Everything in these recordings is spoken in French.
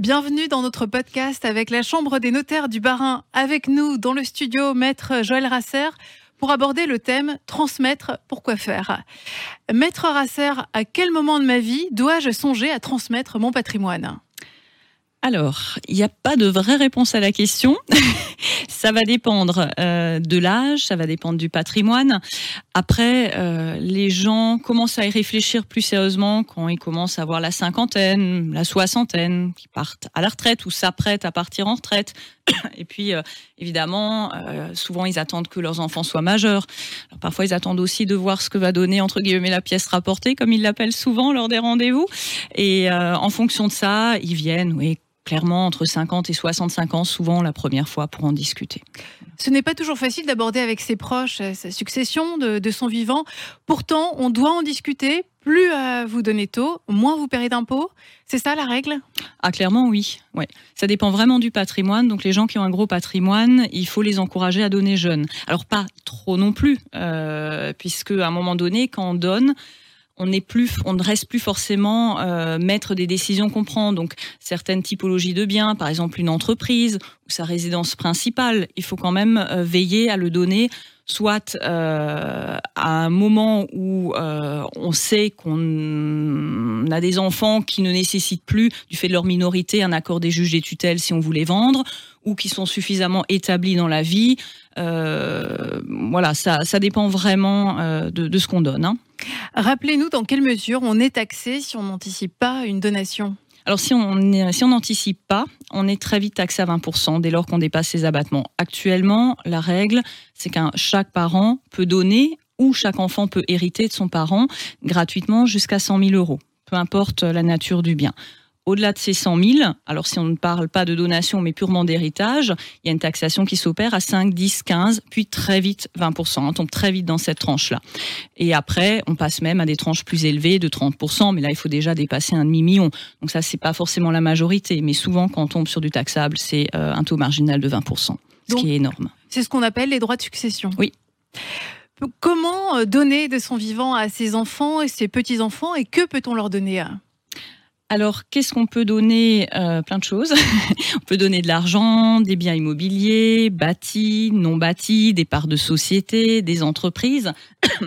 Bienvenue dans notre podcast avec la Chambre des notaires du Barin. Avec nous dans le studio, maître Joël Rasser pour aborder le thème transmettre, pourquoi faire Maître Rasser, à quel moment de ma vie dois-je songer à transmettre mon patrimoine? Alors, il n'y a pas de vraie réponse à la question. ça va dépendre euh, de l'âge, ça va dépendre du patrimoine. Après, euh, les gens commencent à y réfléchir plus sérieusement quand ils commencent à avoir la cinquantaine, la soixantaine, qui partent à la retraite ou s'apprêtent à partir en retraite. Et puis, euh, évidemment, souvent, ils attendent que leurs enfants soient majeurs. parfois, ils attendent aussi de voir ce que va donner, entre guillemets, la pièce rapportée, comme ils l'appellent souvent lors des rendez-vous. Et en fonction de ça, ils viennent, oui, clairement entre 50 et 65 ans, souvent la première fois pour en discuter. Ce n'est pas toujours facile d'aborder avec ses proches euh, sa succession de, son vivant. Pourtant, on doit en discuter. Plus euh, vous donnez tôt, moins vous paierez d'impôts. C'est ça la règle? Ah, clairement, oui. Ouais. Ça dépend vraiment du patrimoine. Donc, les gens qui ont un gros patrimoine, il faut les encourager à donner jeunes. Alors, pas trop non plus, euh, puisque à un moment donné, quand on donne, on plus, on ne reste plus forcément euh, maître des décisions qu'on prend. Donc certaines typologies de biens, par exemple une entreprise ou sa résidence principale, il faut quand même euh, veiller à le donner soit euh, à un moment où on sait qu'on a des enfants qui ne nécessitent plus, du fait de leur minorité, un accord des juges des tutelles si on voulait vendre, ou qui sont suffisamment établis dans la vie. voilà, ça, ça dépend vraiment de, ce qu'on donne. Hein. Rappelez-nous dans quelle mesure on est taxé si on n'anticipe pas une donation alors si on n'anticipe pas, on est très vite taxé à 20% dès lors qu'on dépasse ces abattements. Actuellement, la règle, c'est qu'un chaque parent peut donner ou chaque enfant peut hériter de son parent gratuitement jusqu'à 100 000 euros, peu importe la nature du bien. Au-delà de ces 100 000, alors si on ne parle pas de donation mais purement d'héritage, il y a une taxation qui s'opère à 5, 10, 15, puis très vite 20%. On tombe très vite dans cette tranche-là. Et après, on passe même à des tranches plus élevées de 30%, mais là, il faut déjà dépasser un demi-million. Donc ça, c'est pas forcément la majorité, mais souvent, quand on tombe sur du taxable, c'est euh, un taux marginal de 20%, ce qui est énorme. C'est ce qu'on appelle les droits de succession. Oui. Comment euh, donner de son vivant à ses enfants et ses petits-enfants et que peut-on leur donner alors, qu'est-ce qu'on peut donner euh, Plein de choses. on peut donner de l'argent, des biens immobiliers, bâtis, non bâtis, des parts de société, des entreprises.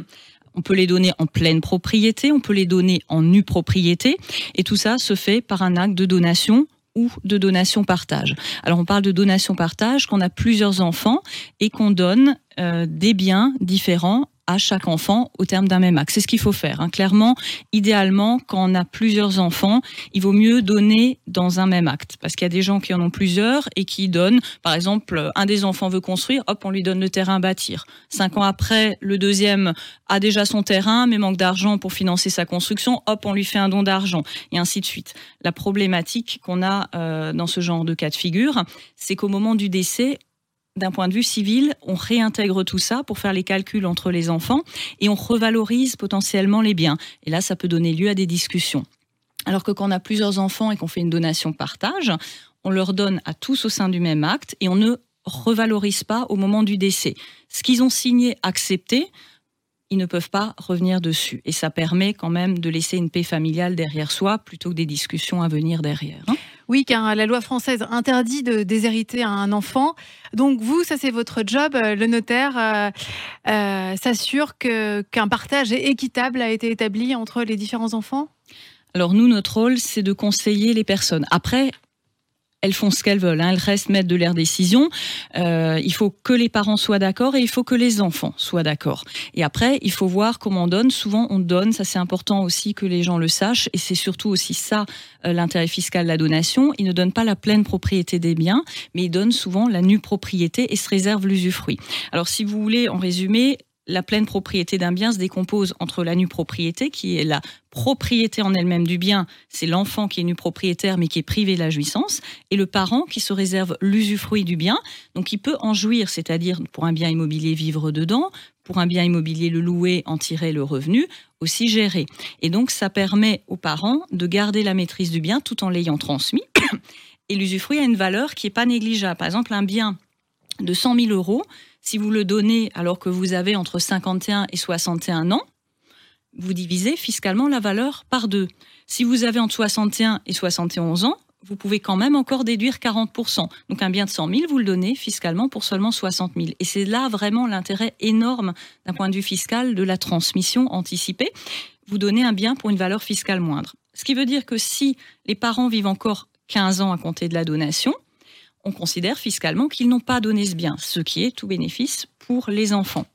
On peut les donner en pleine propriété, on peut les donner en nue propriété, et tout ça se fait par un acte de donation ou de donation partage. Alors on parle de donation partage qu'on a plusieurs enfants et qu'on donne euh, des biens différents à chaque enfant au terme d'un même acte. C'est ce qu'il faut faire. Hein. Clairement, idéalement, quand on a plusieurs enfants, il vaut mieux donner dans un même acte. Parce qu'il y a des gens qui en ont plusieurs et qui donnent, par exemple, un des enfants veut construire, hop, on lui donne le terrain à bâtir. Cinq ans après, le deuxième a déjà son terrain, mais manque d'argent pour financer sa construction, hop, on lui fait un don d'argent, et ainsi de suite. La problématique qu'on a euh, dans ce genre de cas de figure, c'est qu'au moment du décès, d'un point de vue civil, on réintègre tout ça pour faire les calculs entre les enfants et on revalorise potentiellement les biens. Et là, ça peut donner lieu à des discussions. Alors que quand on a plusieurs enfants et qu'on fait une donation partage, on leur donne à tous au sein du même acte et on ne revalorise pas au moment du décès. Ce qu'ils ont signé, accepté, ils ne peuvent pas revenir dessus. Et ça permet quand même de laisser une paix familiale derrière soi plutôt que des discussions à venir derrière. Hein. Oui, car la loi française interdit de déshériter un enfant. Donc vous, ça c'est votre job. Euh, le notaire euh, euh, s'assure qu'un partage équitable a été établi entre les différents enfants? Alors nous, notre rôle, c'est de conseiller les personnes. Après, elles font ce qu'elles veulent, hein. elles restent maîtres de leurs décisions. Euh, il faut que les parents soient d'accord et il faut que les enfants soient d'accord. Et après, il faut voir comment on donne. Souvent, on donne, ça c'est important aussi que les gens le sachent, et c'est surtout aussi ça euh, l'intérêt fiscal de la donation. Ils ne donnent pas la pleine propriété des biens, mais ils donnent souvent la nue propriété et se réservent l'usufruit. Alors si vous voulez, en résumé, la pleine propriété d'un bien se décompose entre la nue propriété, qui est la propriété en elle-même du bien, c'est l'enfant qui est nu propriétaire mais qui est privé de la jouissance, et le parent qui se réserve l'usufruit du bien, donc il peut en jouir, c'est-à-dire pour un bien immobilier vivre dedans, pour un bien immobilier le louer, en tirer le revenu, aussi gérer. Et donc ça permet aux parents de garder la maîtrise du bien tout en l'ayant transmis. Et l'usufruit a une valeur qui n'est pas négligeable. Par exemple, un bien de 100 000 euros, si vous le donnez alors que vous avez entre 51 et 61 ans, vous divisez fiscalement la valeur par deux. Si vous avez entre 61 et 71 ans, vous pouvez quand même encore déduire 40%. Donc un bien de 100 000, vous le donnez fiscalement pour seulement 60 000. Et c'est là vraiment l'intérêt énorme d'un point de vue fiscal de la transmission anticipée. Vous donnez un bien pour une valeur fiscale moindre. Ce qui veut dire que si les parents vivent encore 15 ans à compter de la donation, on considère fiscalement qu'ils n'ont pas donné ce bien, ce qui est tout bénéfice pour les enfants.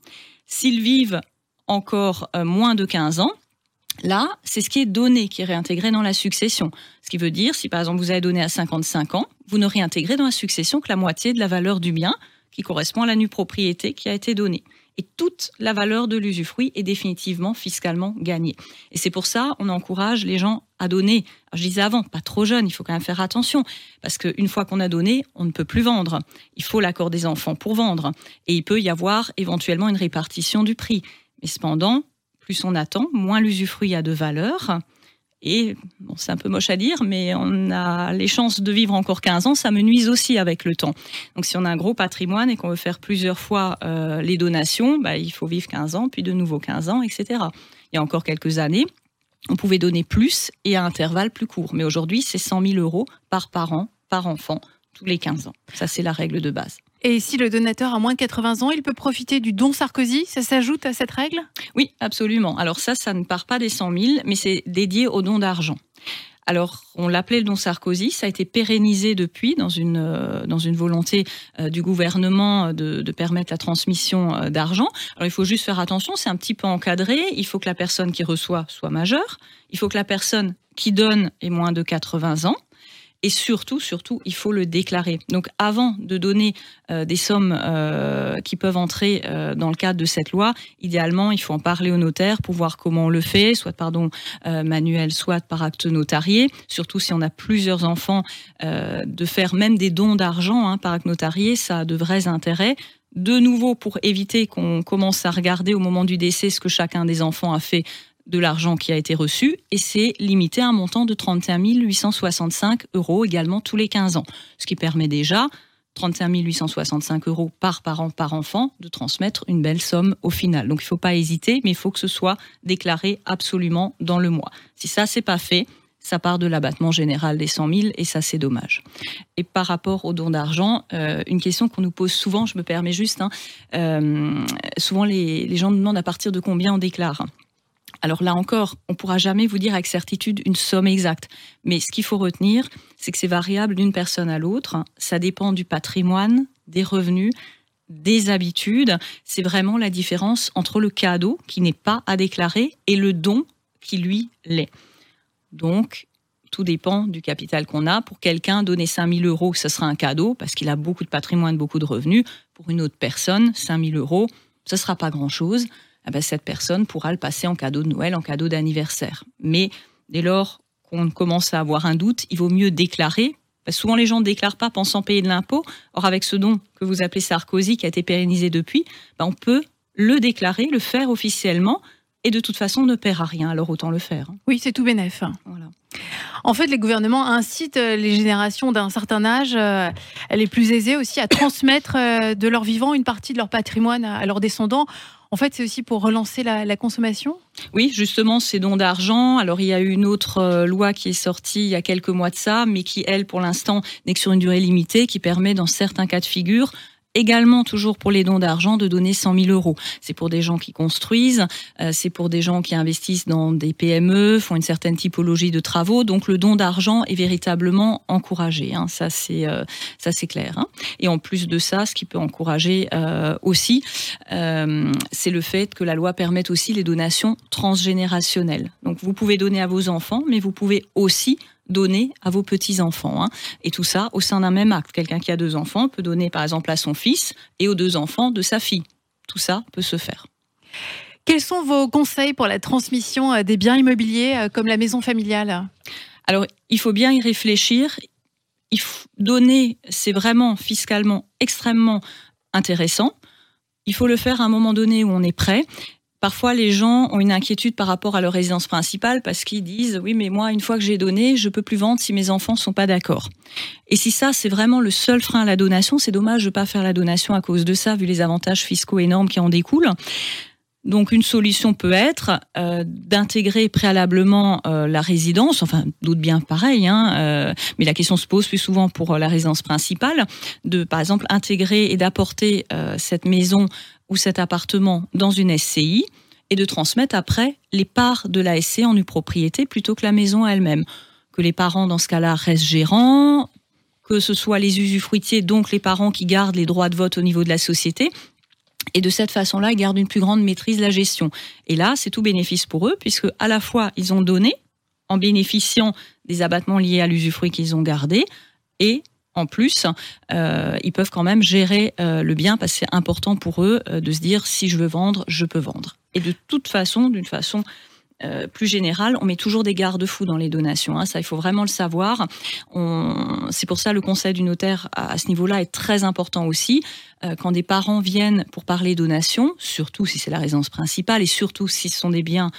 S'ils vivent encore euh, moins de 15 ans, Là, c'est ce qui est donné qui est réintégré dans la succession. Ce qui veut dire, si par exemple vous avez donné à 55 ans, vous ne réintégrez dans la succession que la moitié de la valeur du bien qui correspond à la nue propriété qui a été donnée. Et toute la valeur de l'usufruit est définitivement fiscalement gagnée. Et c'est pour ça on encourage les gens à donner. je disais avant, pas trop jeune, il faut quand même faire attention. Parce qu'une fois qu'on a donné, on ne peut plus vendre. Il faut l'accord des enfants pour vendre. Et il peut y avoir éventuellement une répartition du prix. Mais cependant, plus on attend, moins l'usufruit a de valeur. Et c'est un peu moche à dire, mais on a les chances de vivre encore 15 ans, ça me nuise aussi avec le temps. Donc si on a un gros patrimoine et qu'on veut faire plusieurs fois euh, les donations, bah, il faut vivre 15 ans, puis de nouveau 15 ans, etc. Il y a encore quelques années, on pouvait donner plus et à intervalles plus courts. Mais aujourd'hui, c'est 100 000 euros par parent, par enfant, tous les 15 ans. Ça, c'est la règle de base. Et si le donateur a moins de 80 ans, il peut profiter du don Sarkozy? Ça s'ajoute à cette règle? Oui, absolument. Alors ça, ça ne part pas des 100 000, mais c'est dédié au don d'argent. Alors, on l'appelait le don Sarkozy, ça a été pérennisé depuis dans une, euh, dans une volonté euh, du gouvernement de, de, permettre la transmission euh, d'argent. Alors, il faut juste faire attention, c'est un petit peu encadré, il faut que la personne qui reçoit soit majeure, il faut que la personne qui donne ait moins de 80 ans, et surtout, surtout, il faut le déclarer. Donc, avant de donner euh, des sommes euh, qui peuvent entrer euh, dans le cadre de cette loi, idéalement, il faut en parler au notaire pour voir comment on le fait, soit pardon manuel, soit par acte notarié. Surtout si on a plusieurs enfants, de faire même des dons d'argent hein, par acte notarié, ça a de vrais intérêts de nouveau pour éviter qu'on commence à regarder au moment du décès ce que chacun des enfants a fait de l'argent qui a été reçu et c'est limité à un montant de 31 865 euros également tous les 15 ans, ce qui permet déjà 31 865 euros par parent par enfant de transmettre une belle somme au final. Donc il ne faut pas hésiter, mais il faut que ce soit déclaré absolument dans le mois. Si ça c'est pas fait, ça part de l'abattement général des 100 000 et ça c'est dommage. Et par rapport au don d'argent, euh, une question qu'on nous pose souvent, je me permets juste, hein, euh, souvent les, les gens demandent à partir de combien on déclare. Alors là encore, on ne pourra jamais vous dire avec certitude une somme exacte. Mais ce qu'il faut retenir, c'est que c'est variable d'une personne à l'autre. Ça dépend du patrimoine, des revenus, des habitudes. C'est vraiment la différence entre le cadeau qui n'est pas à déclarer et le don qui lui l'est. Donc, tout dépend du capital qu'on a. Pour quelqu'un, donner 5000 euros, ce sera un cadeau parce qu'il a beaucoup de patrimoine, beaucoup de revenus. Pour une autre personne, 5000 euros, ce ne sera pas grand-chose. Eh ben, cette personne pourra le passer en cadeau de Noël, en cadeau d'anniversaire. Mais dès lors qu'on commence à avoir un doute, il vaut mieux déclarer. souvent, les gens ne déclarent pas pensant payer de l'impôt. Or, avec ce don que vous appelez Sarkozy, qui a été pérennisé depuis, ben, on peut le déclarer, le faire officiellement, et de toute façon, on ne paiera rien. Alors, autant le faire. Oui, c'est tout bénef. Voilà. En fait, les gouvernements incitent euh, les générations d'un certain âge, euh, les plus aisées aussi, à transmettre euh, de leur vivant une partie de leur patrimoine à leurs descendants en fait, c'est aussi pour relancer la, consommation Oui, justement, ces dons d'argent. Alors, il y a eu une autre euh, loi qui est sortie il y a quelques mois de ça, mais qui, elle, pour l'instant, n'est que sur une durée limitée, qui permet, dans certains cas de figure, également toujours pour les dons d'argent de donner 100 000 euros. C'est pour des gens qui construisent, euh, c'est pour des gens qui investissent dans des PME, font une certaine typologie de travaux. Donc le don d'argent est véritablement encouragé. Hein. Ça c'est euh, ça c'est clair. Hein. Et en plus de ça, ce qui peut encourager euh, aussi, c'est le fait que la loi permette aussi les donations transgénérationnelles. Donc vous pouvez donner à vos enfants, mais vous pouvez aussi donner à vos petits-enfants. Hein. Et tout ça au sein d'un même acte. Quelqu'un qui a deux enfants peut donner par exemple à son fils et aux deux enfants de sa fille. Tout ça peut se faire. Quels sont vos conseils pour la transmission euh, des biens immobiliers euh, comme la maison familiale? Alors, il faut bien y réfléchir. Il faut donner, c'est vraiment fiscalement extrêmement intéressant. Il faut le faire à un moment donné où on est prêt. Parfois, les gens ont une inquiétude par rapport à leur résidence principale parce qu'ils disent oui, mais moi, une fois que j'ai donné, je peux plus vendre si mes enfants sont pas d'accord. Et si ça, c'est vraiment le seul frein à la donation, c'est dommage de pas faire la donation à cause de ça, vu les avantages fiscaux énormes qui en découlent. Donc une solution peut être euh, d'intégrer préalablement euh, la résidence, enfin d'autres biens pareils, hein, euh, mais la question se pose plus souvent pour la résidence principale, de par exemple intégrer et d'apporter cette maison ou cet appartement dans une SCI et de transmettre après les parts de la SCI en une propriété plutôt que la maison elle-même. Que les parents dans ce cas-là restent gérants, que ce soit les usufruitiers, donc les parents qui gardent les droits de vote au niveau de la société, et de cette façon-là, ils gardent une plus grande maîtrise de la gestion. Et là, c'est tout bénéfice pour eux, puisque à la fois, ils ont donné en bénéficiant des abattements liés à l'usufruit qu'ils ont gardé, et en plus, euh, ils peuvent quand même gérer euh, le bien, parce que c'est important pour eux euh, de se dire, si je veux vendre, je peux vendre. Et de toute façon, d'une façon plus général, on met toujours des garde-fous dans les donations. Hein, ça, il faut vraiment le savoir. C'est pour ça le conseil du notaire à, ce niveau-là est très important aussi. Quand des parents viennent pour parler donation, surtout si c'est la résidence principale et surtout si ce sont des biens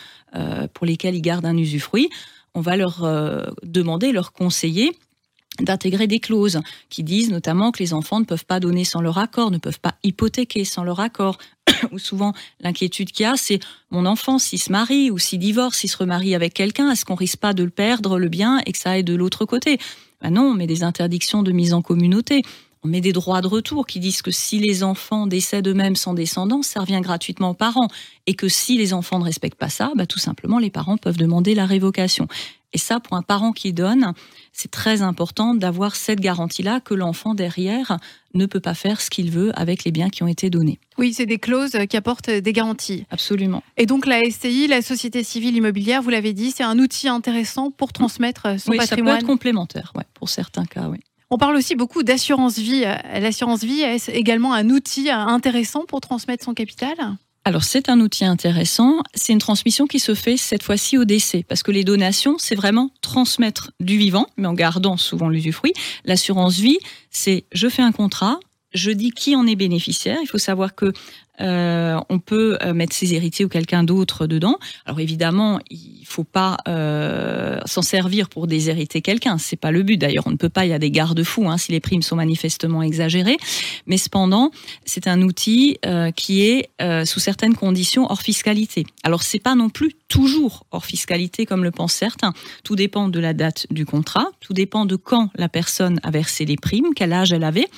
pour lesquels ils gardent un usufruit, on va leur demander, leur conseiller d'intégrer des clauses qui disent notamment que les enfants ne peuvent pas donner sans leur accord, ne peuvent pas hypothéquer sans leur accord, ou souvent l'inquiétude qu'il y a, c'est mon enfant, s'il se marie ou s'il divorce, s'il se remarie avec quelqu'un, est-ce qu'on risque pas de le perdre, le bien, et que ça aille de l'autre côté? Ben Non, on met des interdictions de mise en communauté. On met des droits de retour qui disent que si les enfants décèdent eux-mêmes sans descendants, ça revient gratuitement aux parents. Et que si les enfants ne respectent pas ça, bah, tout simplement, les parents peuvent demander la révocation. Et ça, pour un parent qui donne, c'est très important d'avoir cette garantie-là que l'enfant derrière ne peut pas faire ce qu'il veut avec les biens qui ont été donnés. Oui, c'est des clauses qui apportent des garanties. Absolument. Et donc la SCI, la Société civile immobilière, vous l'avez dit, c'est un outil intéressant pour transmettre son patrimoine. Oui, ça peut être complémentaire, ouais, pour certains cas, oui. On parle aussi beaucoup d'assurance vie. L'assurance vie est également un outil intéressant pour transmettre son capital? Alors c'est un outil intéressant, c'est une transmission qui se fait cette fois-ci au décès, parce que les donations, c'est vraiment transmettre du vivant, mais en gardant souvent l'usufruit. L'assurance vie, c'est je fais un contrat, je dis qui en est bénéficiaire. Il faut savoir que euh, on peut euh, mettre ses héritiers ou quelqu'un d'autre dedans. Alors évidemment, il faut pas euh, s'en servir pour déshériter quelqu'un. C'est pas le but. D'ailleurs, on ne peut pas. Il y a des garde-fous hein, si les primes sont manifestement exagérées. Mais cependant, c'est un outil qui est sous certaines conditions hors fiscalité. Alors c'est pas non plus toujours hors fiscalité comme le pensent certains. Tout dépend de la date du contrat. Tout dépend de quand la personne a versé les primes, quel âge elle avait.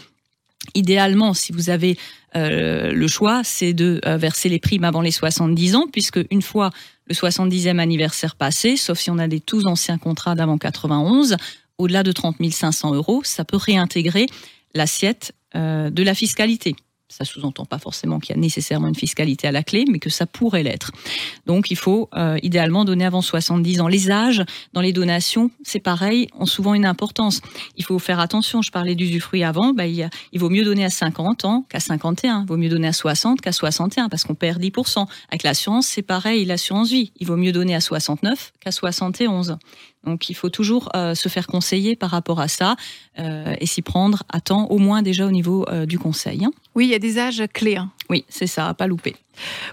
Idéalement, si vous avez euh, le choix, c'est de euh, verser les primes avant les 70 ans, puisque une fois le 70e anniversaire passé, sauf si on a des tous anciens contrats d'avant 91, au-delà de 30 500 euros, ça peut réintégrer l'assiette euh, de la fiscalité. Ça sous-entend pas forcément qu'il y a nécessairement une fiscalité à la clé, mais que ça pourrait l'être. Donc il faut euh, idéalement donner avant 70 ans. Les âges dans les donations, c'est pareil, ont souvent une importance. Il faut faire attention. Je parlais d'usufruit avant, bah, il, il, vaut mieux donner à 50 ans qu'à 51. Il vaut mieux donner à 60 qu'à 61 parce qu'on perd 10%. Avec l'assurance, c'est pareil, l'assurance vie. Il vaut mieux donner à 69 qu'à 71. Donc il faut toujours euh, se faire conseiller par rapport à ça euh, et s'y prendre à temps, au moins déjà au niveau euh, du conseil. Hein. Oui, il y a des âges clés. Hein. Oui, c'est ça, à pas louper.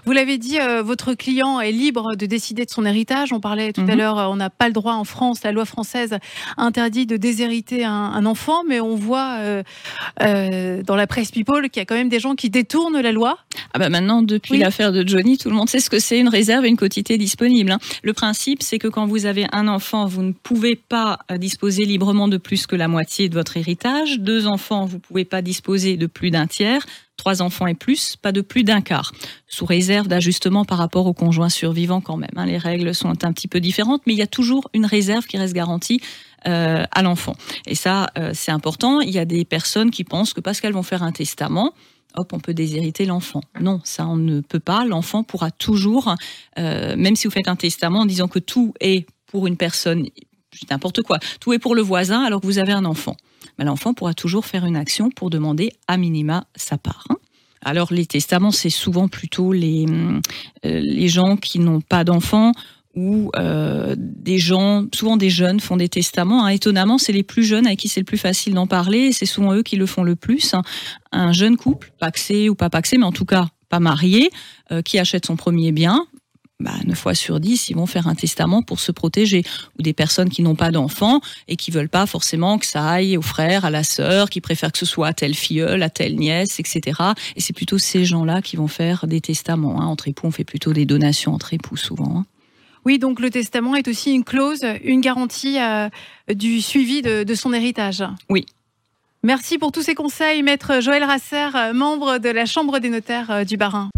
Vous l'avez dit, euh, votre client est libre de décider de son héritage. On parlait tout à mhm. l'heure, euh, on n'a pas le droit en France, la loi française interdit de déshériter un, enfant, mais on voit euh, dans la presse People qu'il y a quand même des gens qui détournent la loi. Ah bah maintenant, depuis l'affaire de Johnny, tout le monde sait ce que c'est une réserve et une quotité disponible. Hein. Le principe, c'est que quand vous avez un enfant, vous ne pouvez pas disposer librement de plus que la moitié de votre héritage. Deux enfants, vous ne pouvez pas disposer de plus d'un tiers trois enfants et plus, pas de plus d'un quart, sous réserve d'ajustement par rapport au conjoint survivant quand même. Hein. Les règles sont un petit peu différentes, mais il y a toujours une réserve qui reste garantie euh, à l'enfant. Et ça, euh, c'est important. Il y a des personnes qui pensent que parce qu'elles vont faire un testament, hop, on peut déshériter l'enfant. Non, ça, on ne peut pas. L'enfant pourra toujours, euh, même si vous faites un testament en disant que tout est pour une personne, n'importe quoi, tout est pour le voisin alors que vous avez un enfant l'enfant pourra toujours faire une action pour demander à minima sa part. Hein. Alors les testaments, c'est souvent plutôt les, euh, les gens qui n'ont pas d'enfants ou euh, des gens, souvent des jeunes, font des testaments. Hein. Étonnamment, c'est les plus jeunes avec qui c'est le plus facile d'en parler et c'est souvent eux qui le font le plus. Hein. Un jeune couple, paxé ou pas paxé, mais en tout cas pas marié, euh, qui achète son premier bien, bah, 9 fois sur 10, ils vont faire un testament pour se protéger. Ou des personnes qui n'ont pas d'enfants et qui veulent pas forcément que ça aille au frère, à la sœur, qui préfèrent que ce soit à telle filleule, à telle nièce, etc. Et c'est plutôt ces gens-là qui vont faire des testaments. Hein. Entre époux, on fait plutôt des donations entre époux souvent. Hein. Oui, donc le testament est aussi une clause, une garantie euh, du suivi de, de son héritage. Oui, Merci pour tous ces conseils, maître Joël Rasser, membre de la Chambre des notaires euh, du Barin.